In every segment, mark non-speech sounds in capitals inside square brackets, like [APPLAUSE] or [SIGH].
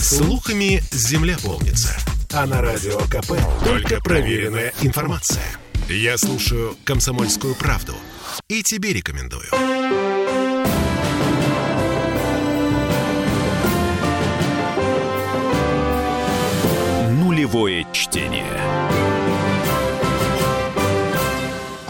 Слухами земля полнится. А на радио КП только проверенная информация. Я слушаю «Комсомольскую правду» и тебе рекомендую. Нулевое чтение.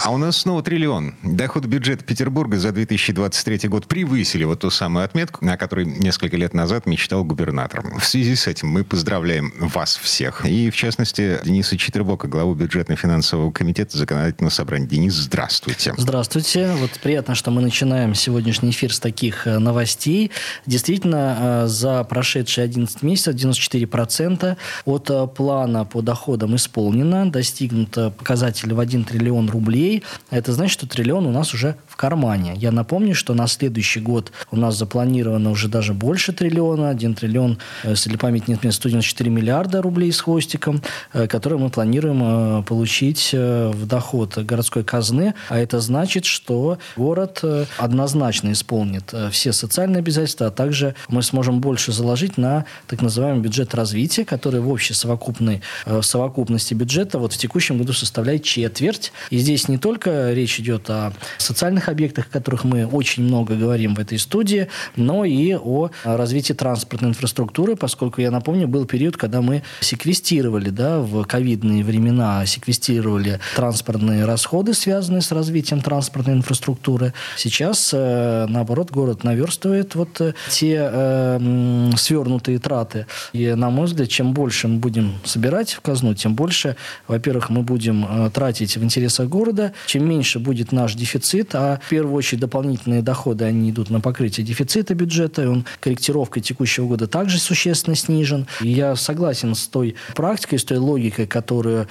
А у нас снова триллион. Доход бюджета Петербурга за 2023 год превысили вот ту самую отметку, о которой несколько лет назад мечтал губернатор. В связи с этим мы поздравляем вас всех. И, в частности, Дениса Четвербока, главу бюджетно-финансового комитета законодательного собрания. Денис, здравствуйте. Здравствуйте. Вот приятно, что мы начинаем сегодняшний эфир с таких э, новостей. Действительно, э, за прошедшие 11 месяцев 94% от э, плана по доходам исполнено. Достигнут показатель в 1 триллион рублей рублей, это значит, что триллион у нас уже кармане. Я напомню, что на следующий год у нас запланировано уже даже больше триллиона, 1 триллион, э, если память нет, 194 миллиарда рублей с хвостиком, э, которые мы планируем э, получить в доход городской казны. А это значит, что город однозначно исполнит все социальные обязательства, а также мы сможем больше заложить на так называемый бюджет развития, который в общей совокупной совокупности бюджета вот в текущем году составляет четверть. И здесь не только речь идет о социальных объектах, о которых мы очень много говорим в этой студии, но и о развитии транспортной инфраструктуры, поскольку, я напомню, был период, когда мы секвестировали, да, в ковидные времена секвестировали транспортные расходы, связанные с развитием транспортной инфраструктуры. Сейчас, э, наоборот, город наверстывает вот э, те э, свернутые траты. И, на мой взгляд, чем больше мы будем собирать в казну, тем больше, во-первых, мы будем э, тратить в интересах города, чем меньше будет наш дефицит, а в первую очередь дополнительные доходы, они идут на покрытие дефицита бюджета, и он корректировкой текущего года также существенно снижен. И я согласен с той практикой, с той логикой, которую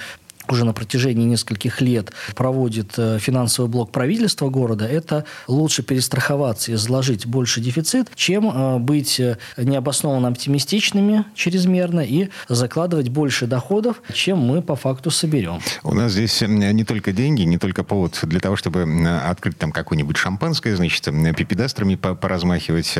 уже на протяжении нескольких лет проводит э, финансовый блок правительства города, это лучше перестраховаться и заложить больше дефицит, чем э, быть э, необоснованно оптимистичными чрезмерно и закладывать больше доходов, чем мы по факту соберем. У нас здесь не только деньги, не только повод для того, чтобы открыть там какое-нибудь шампанское, значит, пипедастрами поразмахивать.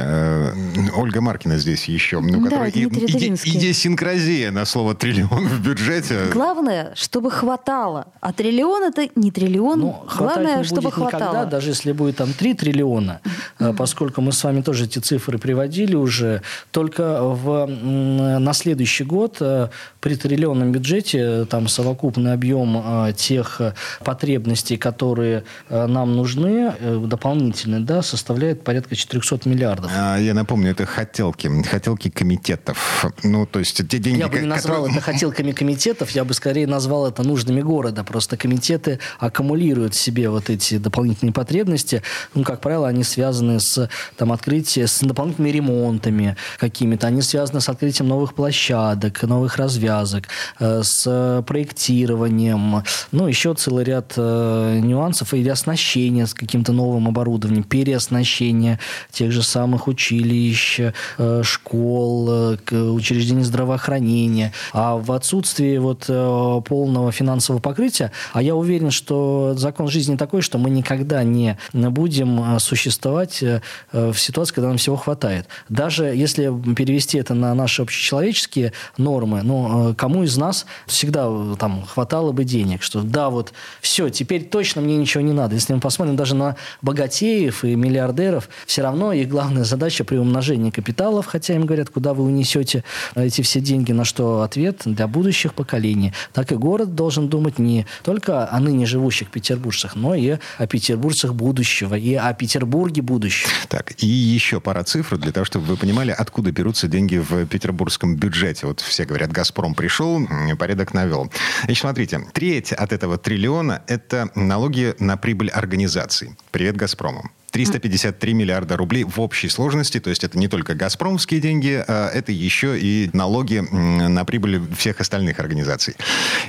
Ольга Маркина здесь еще, ну, да, которая иде- идиосинкразия на слово триллион в бюджете. Главное, чтобы хватало. А триллион это не триллион. Ну, Главное, не чтобы будет хватало. Никогда, даже если будет там 3 триллиона, mm-hmm. поскольку мы с вами тоже эти цифры приводили уже, только в, на следующий год э, при триллионном бюджете там совокупный объем э, тех потребностей, которые нам нужны, дополнительные, да, составляет порядка 400 миллиардов. А, я напомню, это хотелки, хотелки комитетов. Ну, то есть те деньги, Я бы не назвал которые... это хотелками комитетов, я бы скорее назвал это нуждами города. Просто комитеты аккумулируют в себе вот эти дополнительные потребности. Ну, как правило, они связаны с там, открытием, с дополнительными ремонтами какими-то. Они связаны с открытием новых площадок, новых развязок, э, с проектированием. Ну, еще целый ряд э, нюансов или оснащения с каким-то новым оборудованием, переоснащение тех же самых училищ, э, школ, учреждений здравоохранения. А в отсутствии вот полного финансового покрытия. А я уверен, что закон жизни такой, что мы никогда не будем э, существовать э, в ситуации, когда нам всего хватает. Даже если перевести это на наши общечеловеческие нормы, ну, э, кому из нас всегда там хватало бы денег, что да, вот все, теперь точно мне ничего не надо. Если мы посмотрим даже на богатеев и миллиардеров, все равно их главная задача при умножении капиталов, хотя им говорят, куда вы унесете эти все деньги, на что ответ для будущих поколений. Так и город должен думать не только о ныне живущих петербуржцах, но и о петербуржцах будущего, и о Петербурге будущего. Так, и еще пара цифр для того, чтобы вы понимали, откуда берутся деньги в петербургском бюджете. Вот все говорят, «Газпром» пришел, порядок навел. Значит, смотрите, треть от этого триллиона – это налоги на прибыль организаций. Привет «Газпрому». 353 миллиарда рублей в общей сложности. То есть это не только «Газпромские» деньги, а это еще и налоги на прибыль всех остальных организаций.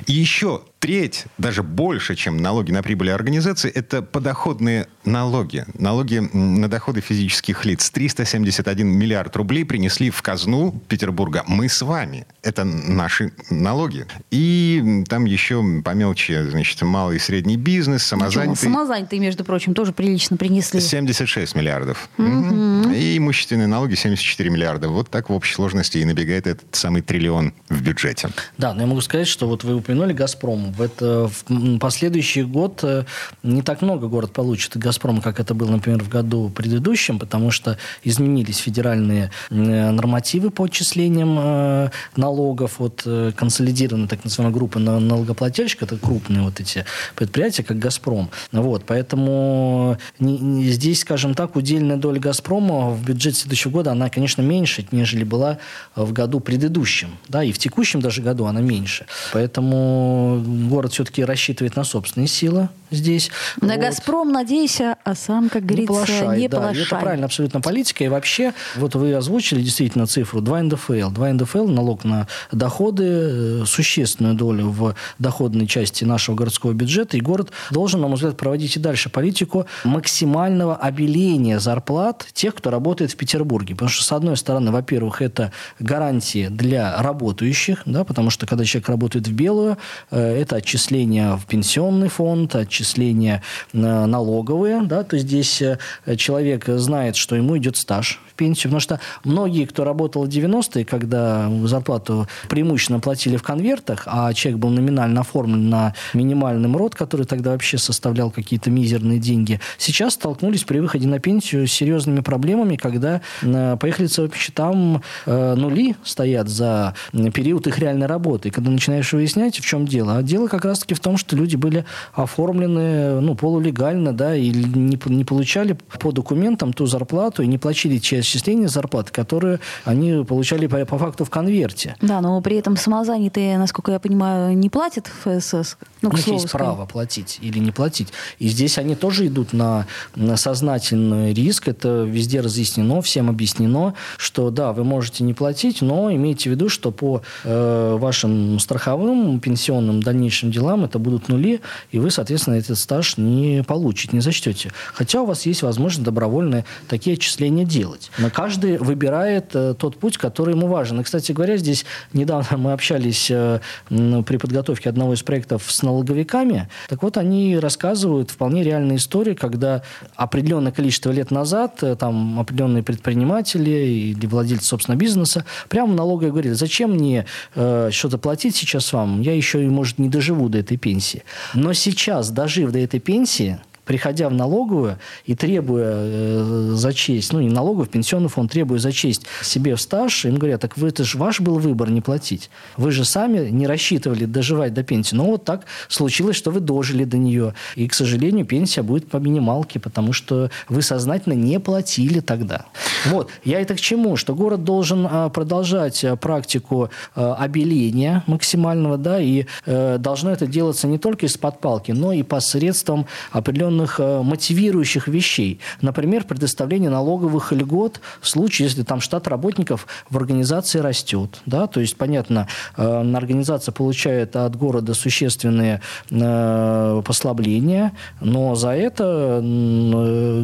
И еще треть, даже больше, чем налоги на прибыль организации, это подоходные налоги. Налоги на доходы физических лиц. 371 миллиард рублей принесли в казну Петербурга. Мы с вами. Это наши налоги. И там еще по мелочи, значит, малый и средний бизнес, самозанятые. Ничего, самозанятые, между прочим, тоже прилично принесли. 76 миллиардов. Угу. И имущественные налоги 74 миллиарда. Вот так в общей сложности и набегает этот самый триллион в бюджете. Да, но я могу сказать, что вот вы упомянули «Газпром». В, это, в последующий год э, не так много город получит от «Газпрома», как это было, например, в году предыдущем, потому что изменились федеральные э, нормативы по отчислениям э, налогов от консолидированной так называемой группы налогоплательщиков. Это крупные вот эти предприятия, как «Газпром». Вот, поэтому здесь, скажем так, удельная доля «Газпрома» в бюджете следующего года, она, конечно, меньше, нежели была в году предыдущем. Да, и в текущем даже году она меньше. Поэтому город все-таки рассчитывает на собственные силы здесь. На вот. «Газпром» надейся, а сам, как говорится, не полошай. Не да, полошай. Это правильно абсолютно политика. И вообще, вот вы озвучили действительно цифру 2 НДФЛ. 2 НДФЛ, налог на доходы, э, существенную долю в доходной части нашего городского бюджета. И город должен, на мой взгляд, проводить и дальше политику максимального обеления зарплат тех, кто работает в Петербурге. Потому что, с одной стороны, во-первых, это гарантии для работающих, да, потому что, когда человек работает в белую, э, это отчисления в пенсионный фонд, отчисления э, налоговые, да, то здесь э, человек знает, что ему идет стаж в пенсию, потому что многие, кто работал в 90-е, когда зарплату преимущественно платили в конвертах, а человек был номинально оформлен на минимальный МРОД, который тогда вообще составлял какие-то мизерные деньги, сейчас столкнулись при выходе на пенсию с серьезными проблемами, когда по их лицевым счетам нули стоят за период их реальной работы. И когда начинаешь выяснять, в чем дело, а дело как раз-таки в том, что люди были оформлены ну, полулегально, да, и не, не получали по документам ту зарплату и не платили те отчисления зарплаты, которые они получали по, по факту в конверте. Да, но при этом самозанятые, насколько я понимаю, не платят ФСС. Ну, У них есть сказать. право платить или не платить. И здесь они тоже идут на, на сознательный риск. Это везде разъяснено, всем объяснено, что да, вы можете не платить, но имейте в виду, что по э, вашим страховым, пенсионным дальнейшим делам это будут нули, и вы, соответственно, этот стаж не получите, не зачтете. Хотя у вас есть возможность добровольно такие отчисления делать. Но каждый выбирает э, тот путь, который ему важен. И, кстати говоря, здесь недавно мы общались э, при подготовке одного из проектов с налоговиками. Так вот, они рассказывают вполне реальные истории, когда определенное количество лет назад э, там определенные предприниматели или владельцы собственного бизнеса прямо налоговые говорили, зачем мне э, что-то платить сейчас вам, я еще, может, не доживу до этой пенсии. Но сейчас, дожив до этой пенсии, приходя в налоговую и требуя э, зачесть, ну, не налоговую, в пенсионный фонд, требуя зачесть себе в стаж, им говорят, так вы, это же ваш был выбор не платить. Вы же сами не рассчитывали доживать до пенсии. Но вот так случилось, что вы дожили до нее. И, к сожалению, пенсия будет по минималке, потому что вы сознательно не платили тогда. Вот. Я это к чему? Что город должен а, продолжать а, практику а, обеления максимального, да, и э, должно это делаться не только из-под палки, но и посредством определенных определенных э, мотивирующих вещей. Например, предоставление налоговых льгот в случае, если там штат работников в организации растет. Да? То есть, понятно, э, организация получает от города существенные э, послабления, но за это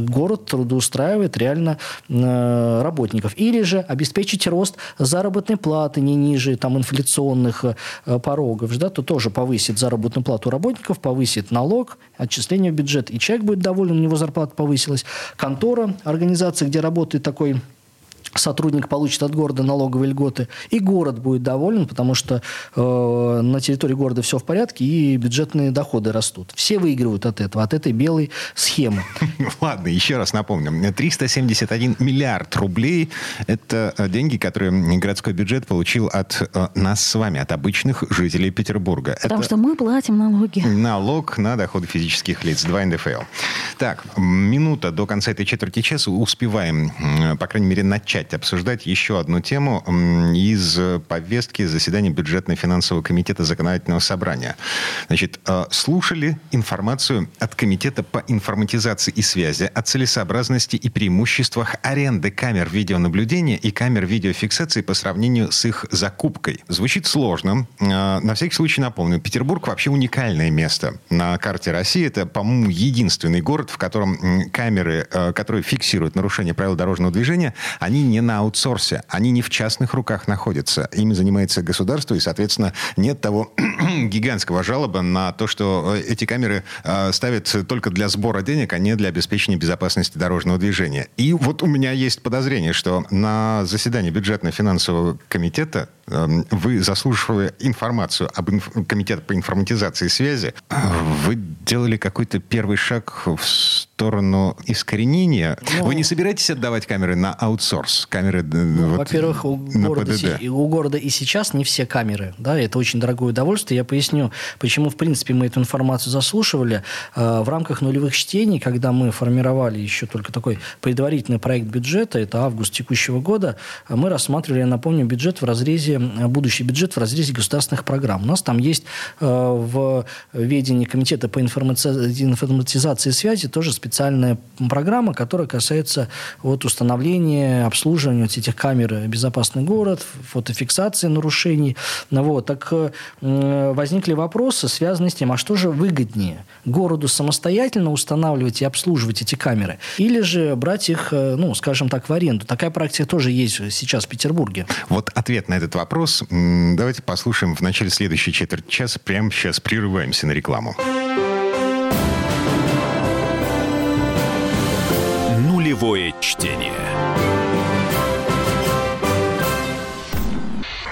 город трудоустраивает реально работников. Или же обеспечить рост заработной платы не ниже там, инфляционных порогов, да, то тоже повысит заработную плату работников, повысит налог, отчисление в бюджет и человек будет доволен, у него зарплата повысилась. Контора, организация, где работает такой сотрудник получит от города налоговые льготы, и город будет доволен, потому что э, на территории города все в порядке, и бюджетные доходы растут. Все выигрывают от этого, от этой белой схемы. [LAUGHS] Ладно, еще раз напомню. 371 миллиард рублей – это э, деньги, которые городской бюджет получил от э, нас с вами, от обычных жителей Петербурга. Потому это что мы платим налоги. Налог на доходы физических лиц, 2 НДФЛ. Так, минута до конца этой четверти часа. Успеваем, по крайней мере, начать начать обсуждать еще одну тему из повестки заседания бюджетно-финансового комитета законодательного собрания. Значит, э, слушали информацию от Комитета по информатизации и связи о целесообразности и преимуществах аренды камер видеонаблюдения и камер видеофиксации по сравнению с их закупкой. Звучит сложно. Э, на всякий случай напомню, Петербург вообще уникальное место на карте России. Это, по-моему, единственный город, в котором камеры, э, которые фиксируют нарушение правил дорожного движения, они не на аутсорсе, они не в частных руках находятся. Ими занимается государство, и, соответственно, нет того [CLEARS THROAT] гигантского жалоба на то, что э, эти камеры э, ставят только для сбора денег, а не для обеспечения безопасности дорожного движения. И вот у меня есть подозрение, что на заседании бюджетно-финансового комитета Эм, вы, заслушивая информацию об инф... Комитете по информатизации связи, вы делали какой-то первый шаг в сторону искоренения. Ну, вы не собираетесь отдавать камеры на аутсорс? Камеры, ну, вот, во-первых, у города, си... у города и сейчас не все камеры. Да, это очень дорогое удовольствие. Я поясню, почему, в принципе, мы эту информацию заслушивали. Э, в рамках нулевых чтений, когда мы формировали еще только такой предварительный проект бюджета, это август текущего года, мы рассматривали, я напомню, бюджет в разрезе будущий бюджет в разрезе государственных программ. У нас там есть э, в ведении Комитета по информатизации и связи тоже специальная программа, которая касается вот, установления, обслуживания вот этих камер «Безопасный город», фотофиксации нарушений. Ну вот. Так э, возникли вопросы, связанные с тем, а что же выгоднее? Городу самостоятельно устанавливать и обслуживать эти камеры? Или же брать их, э, ну, скажем так, в аренду? Такая практика тоже есть сейчас в Петербурге. Вот ответ на этот вопрос давайте послушаем в начале следующей четверти часа. Прямо сейчас прерываемся на рекламу. Нулевое чтение.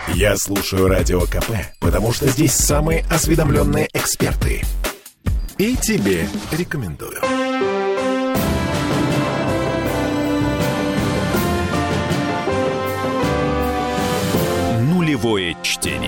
Я слушаю Радио КП, потому что здесь самые осведомленные эксперты. И тебе рекомендую. Живое чтение.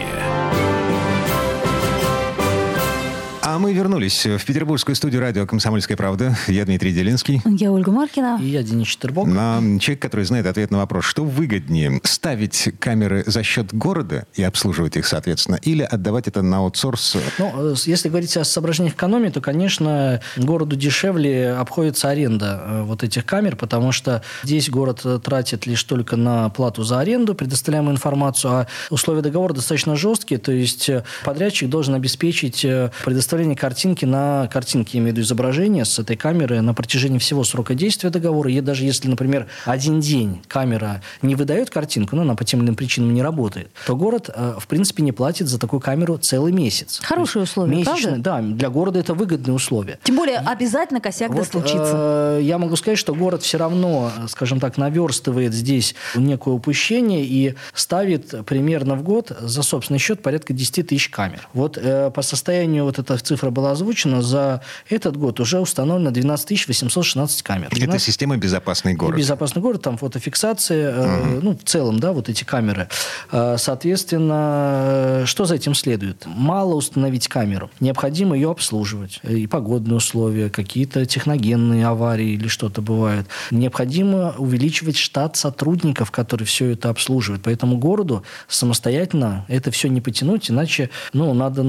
Мы вернулись в петербургскую студию радио «Комсомольская правда». Я Дмитрий Делинский. Я Ольга Маркина. И я Денис Четербок. На человек, который знает ответ на вопрос, что выгоднее, ставить камеры за счет города и обслуживать их, соответственно, или отдавать это на аутсорс? Ну, э, если говорить о соображениях экономии, то, конечно, городу дешевле обходится аренда э, вот этих камер, потому что здесь город э, тратит лишь только на плату за аренду, предоставляемую информацию, а условия договора достаточно жесткие, то есть подрядчик должен обеспечить предоставление предоставление картинки на картинке, я имею в виду изображение с этой камеры на протяжении всего срока действия договора. И даже если, например, один день камера не выдает картинку, ну, она по тем или иным причинам не работает, то город, э, в принципе, не платит за такую камеру целый месяц. Хорошие условия, месячные, правда? Да, для города это выгодные условия. Тем более, обязательно косяк вот, да случится. Э, я могу сказать, что город все равно, скажем так, наверстывает здесь некое упущение и ставит примерно в год за собственный счет порядка 10 тысяч камер. Вот э, по состоянию вот этой цифра была озвучена, за этот год уже установлено 12 816 камер. 12... Это система «Безопасный город». «Безопасный город», там фотофиксация, угу. э, ну, в целом, да, вот эти камеры. Э, соответственно, что за этим следует? Мало установить камеру. Необходимо ее обслуживать. И погодные условия, какие-то техногенные аварии или что-то бывает. Необходимо увеличивать штат сотрудников, которые все это обслуживают. Поэтому городу самостоятельно это все не потянуть, иначе ну, надо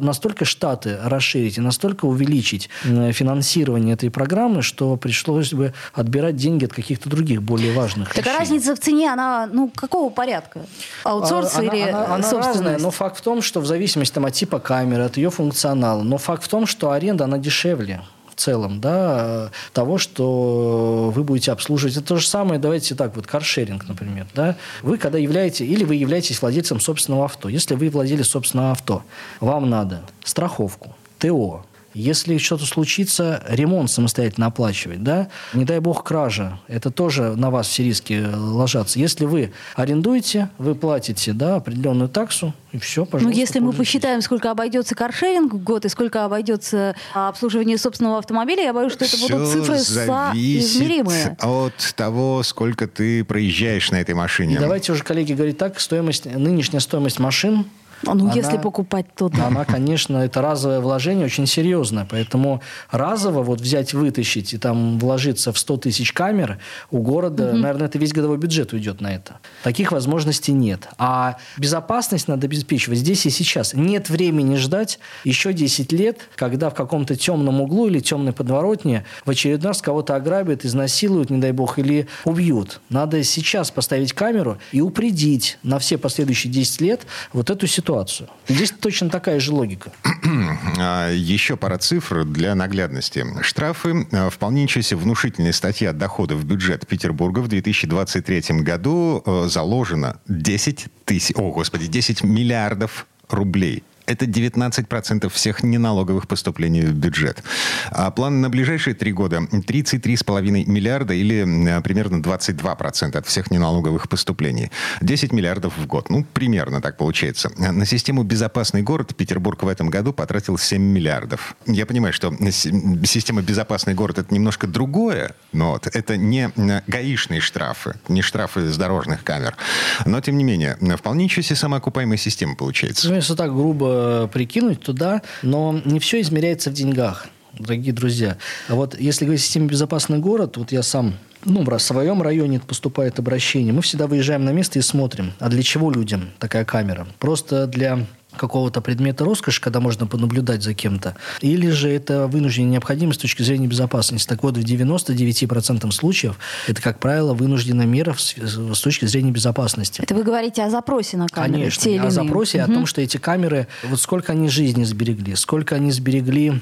настолько штаты расширить и настолько увеличить финансирование этой программы, что пришлось бы отбирать деньги от каких-то других более важных Так а разница в цене, она ну, какого порядка? Аутсорс а, или она, она, она разная, но факт в том, что в зависимости там, от типа камеры, от ее функционала, но факт в том, что аренда, она дешевле в целом, да, того, что вы будете обслуживать. Это то же самое, давайте так, вот каршеринг, например, да. Вы когда являете, или вы являетесь владельцем собственного авто. Если вы владелец собственного авто, вам надо страховку, ТО, если что-то случится, ремонт самостоятельно оплачивать, да? Не дай бог кража, это тоже на вас все риски ложатся. Если вы арендуете, вы платите, да, определенную таксу, и все, пожалуйста. Ну, если мы посчитаем, сколько обойдется каршеринг в год и сколько обойдется обслуживание собственного автомобиля, я боюсь, что это все будут цифры соизмеримые. от того, сколько ты проезжаешь на этой машине. И давайте уже, коллеги, говорить так, стоимость, нынешняя стоимость машин А ну, она, если покупать, то да. Она, конечно, это разовое вложение очень серьезное. Поэтому разово вот взять, вытащить и там вложиться в 100 тысяч камер у города, угу. наверное, это весь годовой бюджет уйдет на это. Таких возможностей нет. А безопасность надо обеспечивать здесь и сейчас. Нет времени ждать еще 10 лет, когда в каком-то темном углу или темной подворотне в очередной раз кого-то ограбят, изнасилуют, не дай бог, или убьют. Надо сейчас поставить камеру и упредить на все последующие 10 лет вот эту ситуацию. Здесь точно такая же логика. [CLEARS THROAT] А, еще пара цифр для наглядности. Штрафы а, в полнейшейся внушительной статье от доходов в бюджет Петербурга в 2023 году а, заложено 10 тысяч, о господи, 10 миллиардов рублей это 19% всех неналоговых поступлений в бюджет. А план на ближайшие три года 33,5 миллиарда или примерно 22% от всех неналоговых поступлений. 10 миллиардов в год. Ну, примерно так получается. На систему «Безопасный город» Петербург в этом году потратил 7 миллиардов. Я понимаю, что система «Безопасный город» — это немножко другое, но вот это не гаишные штрафы, не штрафы с дорожных камер. Но, тем не менее, вполне себе самоокупаемая система получается. Ну, если так грубо прикинуть туда, но не все измеряется в деньгах дорогие друзья. А вот если говорить о системе «Безопасный город», вот я сам ну, в своем районе поступает обращение, мы всегда выезжаем на место и смотрим, а для чего людям такая камера? Просто для какого-то предмета роскоши, когда можно понаблюдать за кем-то, или же это вынужденная необходимость с точки зрения безопасности. Так вот, в 99% случаев это, как правило, вынужденная мера с точки зрения безопасности. Это вы говорите о запросе на камеры? Конечно, о запросе, угу. о том, что эти камеры, вот сколько они жизни сберегли, сколько они сберегли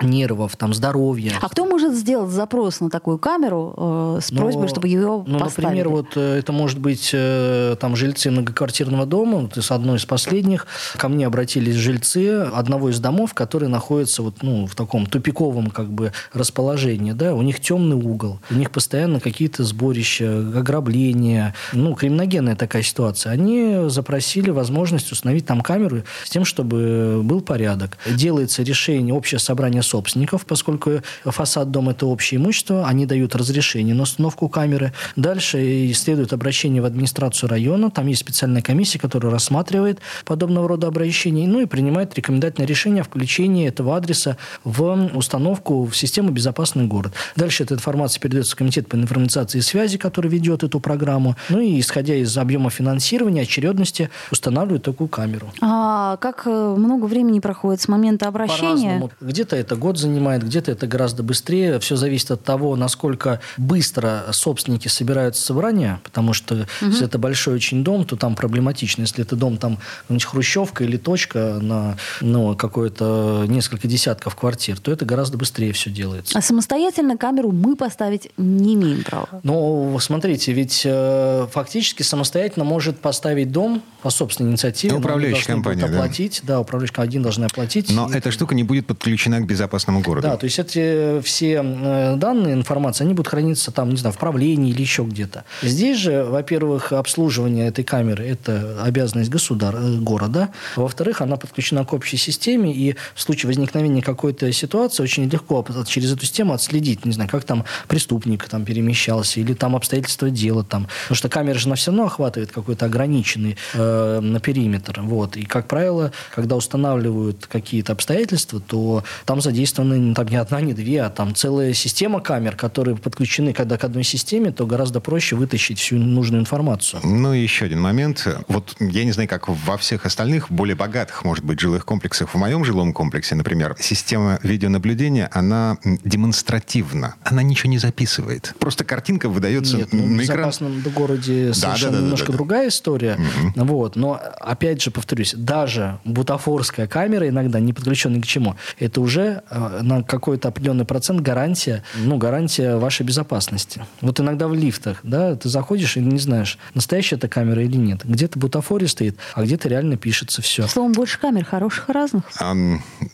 нервов, там, здоровья. А кто может сделать запрос на такую камеру э, с просьбой, ну, чтобы ее ну, поставили? Например, вот э, это может быть э, там жильцы многоквартирного дома, вот из одной из последних. Ко мне обратились жильцы одного из домов, который находится вот, ну, в таком тупиковом как бы расположении. Да? У них темный угол, у них постоянно какие-то сборища, ограбления, ну, криминогенная такая ситуация. Они запросили возможность установить там камеру с тем, чтобы был порядок. Делается решение, общее собрание собственников, поскольку фасад дома – это общее имущество, они дают разрешение на установку камеры. Дальше следует обращение в администрацию района, там есть специальная комиссия, которая рассматривает подобного рода обращения, ну и принимает рекомендательное решение о включении этого адреса в установку в систему «Безопасный город». Дальше эта информация передается в Комитет по информации и связи, который ведет эту программу. Ну и, исходя из объема финансирования, очередности, устанавливают такую камеру. А как э, много времени проходит с момента обращения? Где-то это год занимает, где-то это гораздо быстрее. Все зависит от того, насколько быстро собственники собирают собрания, потому что угу. если это большой очень дом, то там проблематично. Если это дом, там хрущевка или точка на ну, какое-то несколько десятков квартир, то это гораздо быстрее все делается. А самостоятельно камеру мы поставить не имеем права? Ну, смотрите, ведь э, фактически самостоятельно может поставить дом по собственной инициативе. Управляющая компания, оплатить. Да, да управляющая один должна оплатить. Но эта штука не будет подключена к безопасности безопасному городу. Да, то есть эти все э, данные, информация, они будут храниться там, не знаю, в правлении или еще где-то. Здесь же, во-первых, обслуживание этой камеры – это обязанность государ... Э, города. Во-вторых, она подключена к общей системе, и в случае возникновения какой-то ситуации очень легко через эту систему отследить, не знаю, как там преступник там перемещался, или там обстоятельства дела там. Потому что камера же она все равно охватывает какой-то ограниченный э, на периметр. Вот. И, как правило, когда устанавливают какие-то обстоятельства, то там задействованы задействованы там, не одна, не две, а там целая система камер, которые подключены когда к одной системе, то гораздо проще вытащить всю нужную информацию. Ну и еще один момент. Вот я не знаю, как во всех остальных, более богатых, может быть, жилых комплексах. В моем жилом комплексе, например, система видеонаблюдения, она демонстративна. Она ничего не записывает. Просто картинка выдается Нет, ну, на экран. В безопасном городе совершенно да, да, да, немножко да, да. другая история. Угу. Вот. Но, опять же, повторюсь, даже бутафорская камера иногда, не подключенная к чему, это уже на какой-то определенный процент гарантия, ну, гарантия вашей безопасности. Вот иногда в лифтах, да, ты заходишь и не знаешь, настоящая это камера или нет. Где-то бутафория стоит, а где-то реально пишется все. Словом, больше камер хороших и разных?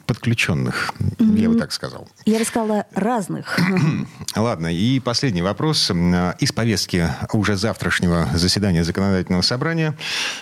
Подключенных, mm-hmm. я бы так сказал. Я рассказала разных. [CLEARS THROAT] Ладно, и последний вопрос. Из повестки уже завтрашнего заседания законодательного собрания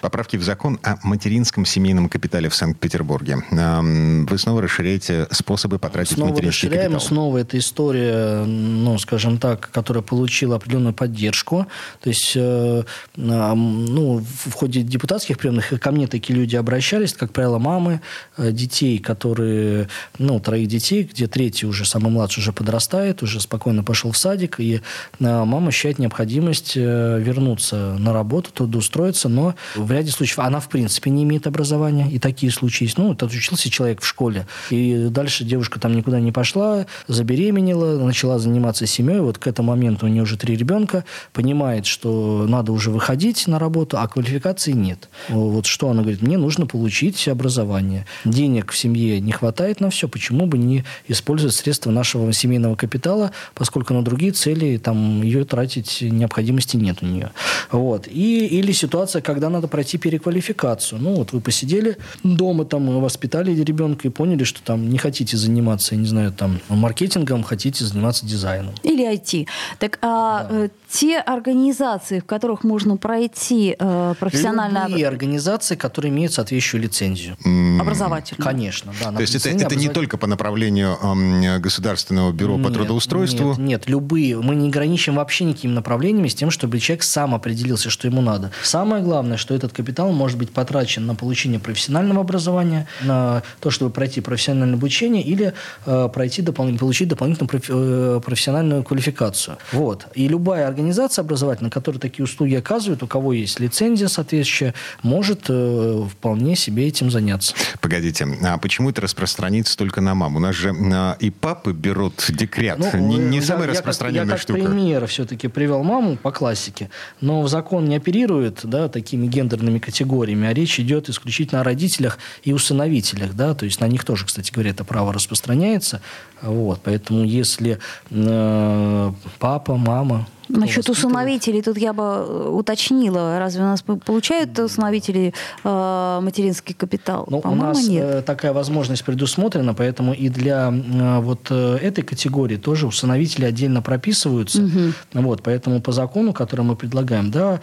поправки в закон о материнском семейном капитале в Санкт-Петербурге. Вы снова расширяете способы потратить снова материнский расширяем, капитал. Снова эта история, ну, скажем так, которая получила определенную поддержку. То есть, э, ну, в ходе депутатских приемных ко мне такие люди обращались, как правило, мамы э, детей, которые, ну, троих детей, где третий уже, самый младший, уже подрастает, уже спокойно пошел в садик, и э, мама ощущает необходимость вернуться на работу, трудоустроиться, но в ряде случаев она, в принципе, не имеет образования, и такие случаи есть. Ну, учился человек в школе, и дальше девушка там никуда не пошла, забеременела, начала заниматься семьей, вот к этому моменту у нее уже три ребенка, понимает, что надо уже выходить на работу, а квалификации нет. Вот что она говорит, мне нужно получить образование. Денег в семье не хватает на все, почему бы не использовать средства нашего семейного капитала, поскольку на другие цели там ее тратить необходимости нет у нее. Вот. И, или ситуация, когда надо пройти переквалификацию. Ну, вот вы посидели дома, там, воспитали ребенка и поняли, что там не хотите заниматься, я не знаю, там, маркетингом, хотите заниматься дизайном. Или IT. Так, а да. Те организации, в которых можно пройти э, профессионально... Любые организации, которые имеют соответствующую лицензию. Образовательную. Конечно, да. То есть это, это не только по направлению э, Государственного бюро нет, по трудоустройству? Нет, нет, любые. Мы не ограничим вообще никакими направлениями с тем, чтобы человек сам определился, что ему надо. Самое главное, что этот капитал может быть потрачен на получение профессионального образования, на то, чтобы пройти профессиональное обучение или э, пройти допол- получить дополнительную профи- э, профессиональную квалификацию. Вот. И любая организация образовательная, которая такие услуги оказывает, у кого есть лицензия соответствующая, может э, вполне себе этим заняться. Погодите, а почему это распространится только на маму? У нас же э, и папы берут декрет. Ну, не не я, самая распространенная я как, штука. Я как пример все-таки привел маму по классике, но закон не оперирует да, такими гендерными категориями, а речь идет исключительно о родителях и усыновителях. Да, то есть на них тоже, кстати говоря, это право распространяется. Вот, поэтому если э, папа, мама Насчет усыновителей тут я бы э, уточнила. Разве у нас получают усыновители э, материнский капитал? Ну, у нас нет. Э, такая возможность предусмотрена, поэтому и для э, вот этой категории тоже усыновители отдельно прописываются. Угу. Вот, поэтому по закону, который мы предлагаем, да,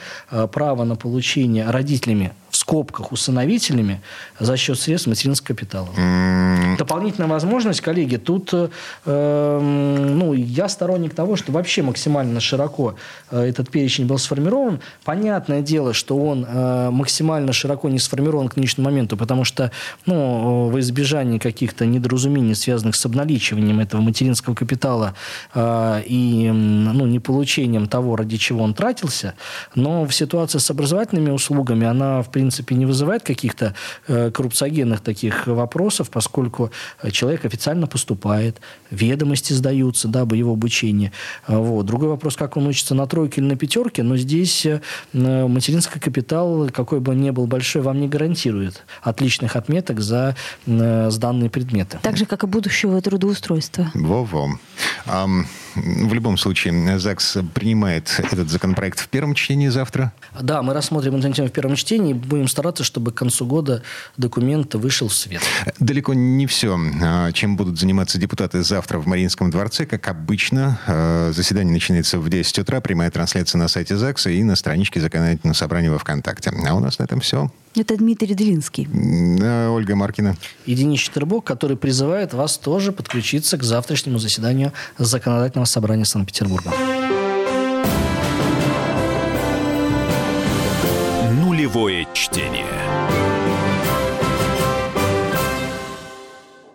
право на получение родителями скобках усыновителями за счет средств материнского капитала. Mm. Дополнительная возможность, коллеги, тут э, ну, я сторонник того, что вообще максимально широко э, этот перечень был сформирован. Понятное дело, что он э, максимально широко не сформирован к нынешнему моменту, потому что ну, в избежании каких-то недоразумений, связанных с обналичиванием этого материнского капитала э, и ну, не получением того, ради чего он тратился, но в ситуации с образовательными услугами она, в принципе, не вызывает каких-то э, коррупциогенных таких вопросов, поскольку человек официально поступает, ведомости сдаются, да, его обучение. Вот. Другой вопрос, как он учится на тройке или на пятерке, но здесь э, материнский капитал, какой бы он ни был большой, вам не гарантирует отличных отметок за э, сданные предметы. Так же, как и будущего трудоустройства. Во-во. В любом случае, ЗАГС принимает этот законопроект в первом чтении завтра? Да, мы рассмотрим эту тему в первом чтении будем стараться, чтобы к концу года документ вышел в свет. Далеко не все, а, чем будут заниматься депутаты завтра в Мариинском дворце. Как обычно, а, заседание начинается в 10 утра, прямая трансляция на сайте ЗАГСа и на страничке законодательного собрания во ВКонтакте. А у нас на этом все. Это Дмитрий Делинский. Ольга Маркина. И Денис Четербок, который призывает вас тоже подключиться к завтрашнему заседанию законодательного собрания Санкт-Петербурга. Нулевое чтение.